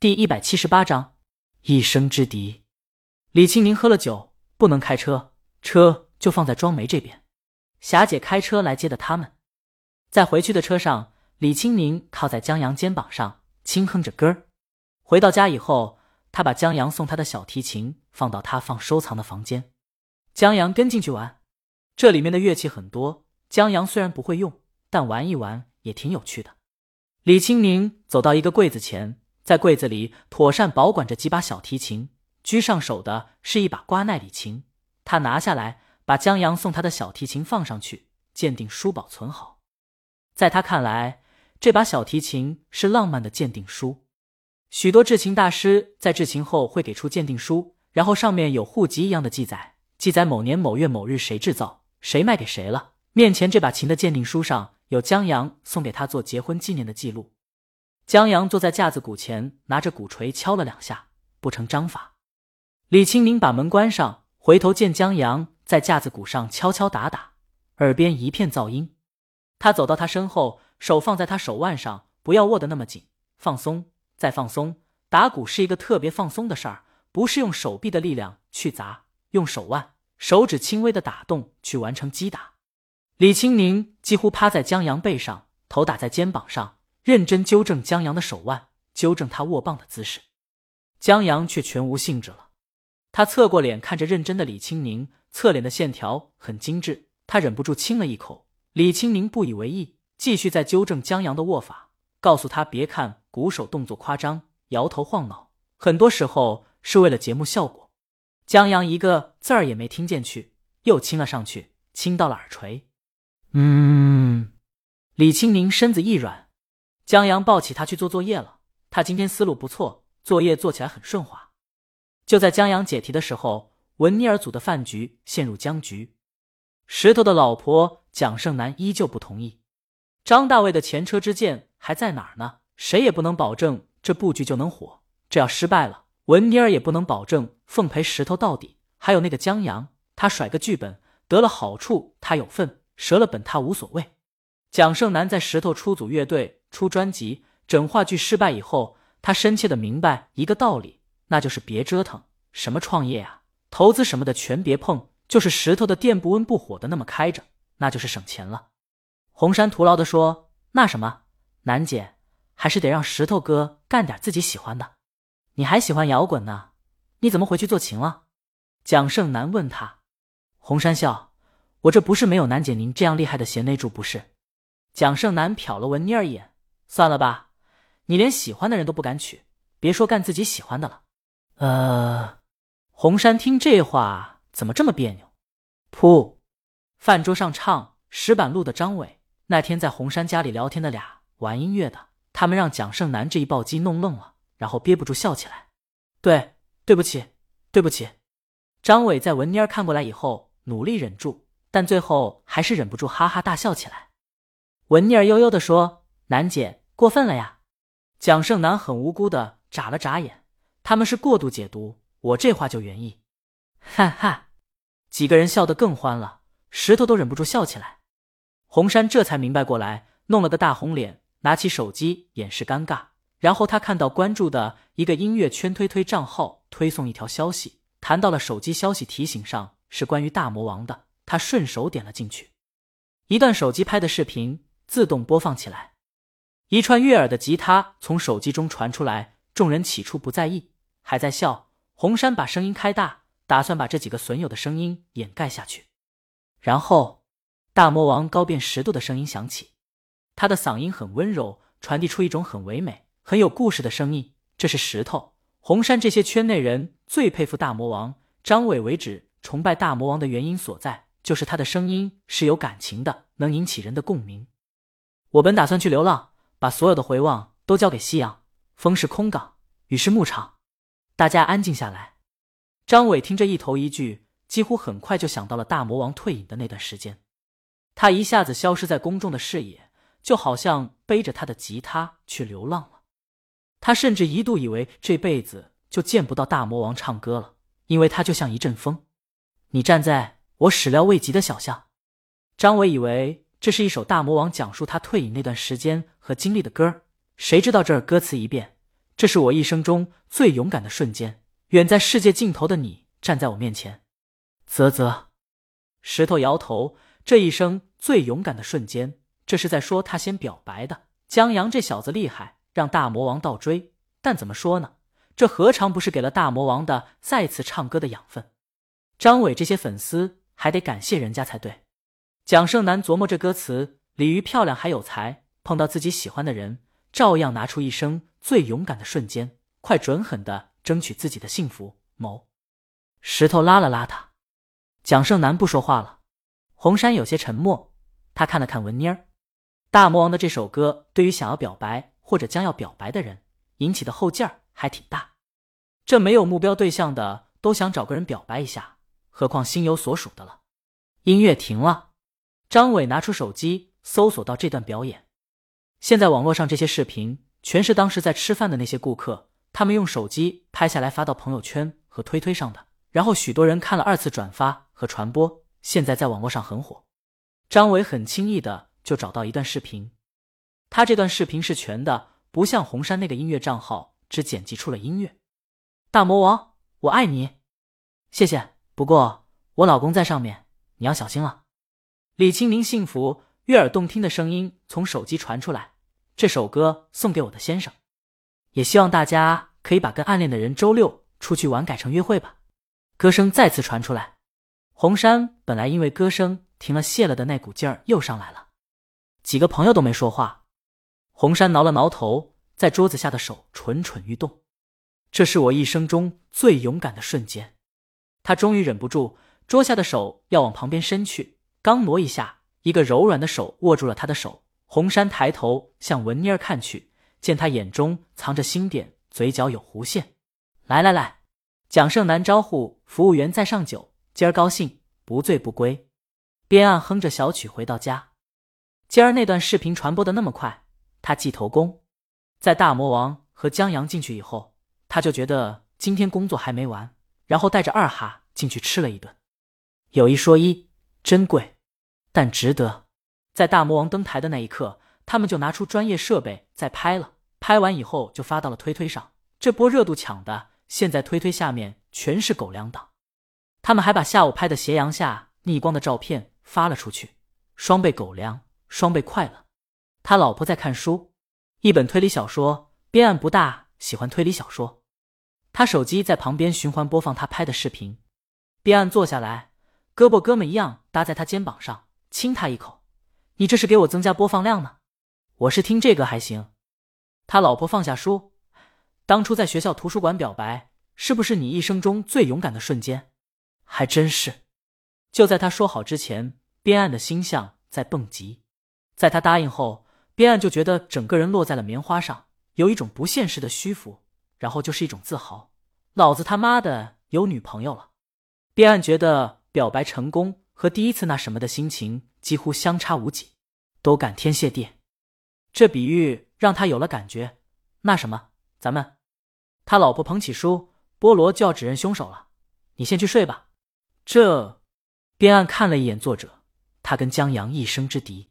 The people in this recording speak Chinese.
第一百七十八章，一生之敌。李青宁喝了酒，不能开车，车就放在庄梅这边。霞姐开车来接的他们。在回去的车上，李青宁靠在江阳肩膀上，轻哼着歌儿。回到家以后，他把江阳送他的小提琴放到他放收藏的房间。江阳跟进去玩，这里面的乐器很多，江阳虽然不会用，但玩一玩也挺有趣的。李青宁走到一个柜子前。在柜子里妥善保管着几把小提琴，居上手的是一把瓜奈里琴。他拿下来，把江阳送他的小提琴放上去，鉴定书保存好。在他看来，这把小提琴是浪漫的鉴定书。许多制琴大师在制琴后会给出鉴定书，然后上面有户籍一样的记载，记载某年某月某日谁制造，谁卖给谁了。面前这把琴的鉴定书上有江阳送给他做结婚纪念的记录。江阳坐在架子鼓前，拿着鼓槌敲了两下，不成章法。李青宁把门关上，回头见江阳在架子鼓上敲敲打打，耳边一片噪音。他走到他身后，手放在他手腕上，不要握得那么紧，放松，再放松。打鼓是一个特别放松的事儿，不是用手臂的力量去砸，用手腕、手指轻微的打动去完成击打。李青宁几乎趴在江阳背上，头打在肩膀上。认真纠正江阳的手腕，纠正他握棒的姿势。江阳却全无兴致了。他侧过脸看着认真的李青宁，侧脸的线条很精致。他忍不住亲了一口。李青宁不以为意，继续在纠正江阳的握法，告诉他别看鼓手动作夸张，摇头晃脑，很多时候是为了节目效果。江阳一个字儿也没听进去，又亲了上去，亲到了耳垂。嗯，李青宁身子一软。江阳抱起他去做作业了。他今天思路不错，作业做起来很顺滑。就在江阳解题的时候，文尼尔组的饭局陷入僵局。石头的老婆蒋胜男依旧不同意。张大卫的前车之鉴还在哪儿呢？谁也不能保证这布局就能火。这要失败了，文尼尔也不能保证奉陪石头到底。还有那个江阳，他甩个剧本得了好处，他有份；折了本，他无所谓。蒋胜男在石头出组乐队。出专辑，整话剧失败以后，他深切的明白一个道理，那就是别折腾，什么创业啊、投资什么的全别碰，就是石头的店不温不火的那么开着，那就是省钱了。红山徒劳的说：“那什么，楠姐，还是得让石头哥干点自己喜欢的。你还喜欢摇滚呢，你怎么回去做琴了？”蒋胜男问他。红山笑：“我这不是没有楠姐您这样厉害的贤内助，不是。”蒋胜男瞟了文妮儿一眼。算了吧，你连喜欢的人都不敢娶，别说干自己喜欢的了。呃，红山听这话怎么这么别扭？噗！饭桌上唱石板路的张伟，那天在红山家里聊天的俩玩音乐的，他们让蒋胜男这一暴击弄愣了，然后憋不住笑起来。对，对不起，对不起。张伟在文妮儿看过来以后，努力忍住，但最后还是忍不住哈哈大笑起来。文妮儿悠悠的说：“楠姐。”过分了呀！蒋胜男很无辜的眨了眨眼，他们是过度解读，我这话就原意。哈哈，几个人笑得更欢了，石头都忍不住笑起来。红山这才明白过来，弄了个大红脸，拿起手机掩饰尴尬。然后他看到关注的一个音乐圈推推账号推送一条消息，弹到了手机消息提醒上，是关于大魔王的。他顺手点了进去，一段手机拍的视频自动播放起来。一串悦耳的吉他从手机中传出来，众人起初不在意，还在笑。红山把声音开大，打算把这几个损友的声音掩盖下去。然后，大魔王高辨十度的声音响起，他的嗓音很温柔，传递出一种很唯美、很有故事的声音。这是石头、红山这些圈内人最佩服大魔王张伟为止崇拜大魔王的原因所在，就是他的声音是有感情的，能引起人的共鸣。我本打算去流浪。把所有的回望都交给夕阳，风是空港，雨是牧场，大家安静下来。张伟听这一头一句，几乎很快就想到了大魔王退隐的那段时间，他一下子消失在公众的视野，就好像背着他的吉他去流浪了。他甚至一度以为这辈子就见不到大魔王唱歌了，因为他就像一阵风。你站在我始料未及的小巷，张伟以为。这是一首大魔王讲述他退隐那段时间和经历的歌谁知道这儿歌词一变，这是我一生中最勇敢的瞬间。远在世界尽头的你站在我面前，啧啧。石头摇头。这一生最勇敢的瞬间，这是在说他先表白的。江阳这小子厉害，让大魔王倒追。但怎么说呢？这何尝不是给了大魔王的再次唱歌的养分？张伟这些粉丝还得感谢人家才对。蒋胜男琢磨这歌词：鲤鱼漂亮还有才，碰到自己喜欢的人，照样拿出一生最勇敢的瞬间，快准狠的争取自己的幸福。某石头拉了拉他，蒋胜男不说话了。红山有些沉默，他看了看文妮儿。大魔王的这首歌，对于想要表白或者将要表白的人，引起的后劲儿还挺大。这没有目标对象的都想找个人表白一下，何况心有所属的了。音乐停了，张伟拿出手机搜索到这段表演。现在网络上这些视频，全是当时在吃饭的那些顾客，他们用手机拍下来发到朋友圈和推推上的，然后许多人看了二次转发和传播。现在在网络上很火，张伟很轻易的就找到一段视频，他这段视频是全的，不像红山那个音乐账号只剪辑出了音乐。大魔王，我爱你，谢谢。不过我老公在上面，你要小心了。李清明幸福悦耳动听的声音从手机传出来，这首歌送给我的先生，也希望大家可以把跟暗恋的人周六出去玩改成约会吧。歌声再次传出来。红山本来因为歌声停了泄了的那股劲儿又上来了，几个朋友都没说话。红山挠了挠头，在桌子下的手蠢蠢欲动。这是我一生中最勇敢的瞬间。他终于忍不住，桌下的手要往旁边伸去，刚挪一下，一个柔软的手握住了他的手。红山抬头向文妮儿看去，见他眼中藏着星点，嘴角有弧线。来来来，蒋胜男招呼服务员再上酒。今儿高兴，不醉不归。边岸哼着小曲回到家。今儿那段视频传播的那么快，他记头功。在大魔王和江阳进去以后，他就觉得今天工作还没完，然后带着二哈进去吃了一顿。有一说一，珍贵，但值得。在大魔王登台的那一刻，他们就拿出专业设备在拍了。拍完以后就发到了推推上，这波热度抢的，现在推推下面全是狗粮党。他们还把下午拍的斜阳下逆光的照片发了出去，双倍狗粮，双倍快乐。他老婆在看书，一本推理小说。边岸不大喜欢推理小说，他手机在旁边循环播放他拍的视频。边岸坐下来，胳膊哥们一样搭在他肩膀上，亲他一口：“你这是给我增加播放量呢？我是听这个还行。”他老婆放下书，当初在学校图书馆表白，是不是你一生中最勇敢的瞬间？还真是，就在他说好之前，边岸的心象在蹦极。在他答应后，边岸就觉得整个人落在了棉花上，有一种不现实的虚浮，然后就是一种自豪。老子他妈的有女朋友了！边岸觉得表白成功和第一次那什么的心情几乎相差无几，都感天谢地。这比喻让他有了感觉。那什么，咱们……他老婆捧起书，菠萝就要指认凶手了。你先去睡吧。这，边岸看了一眼作者，他跟江阳一生之敌。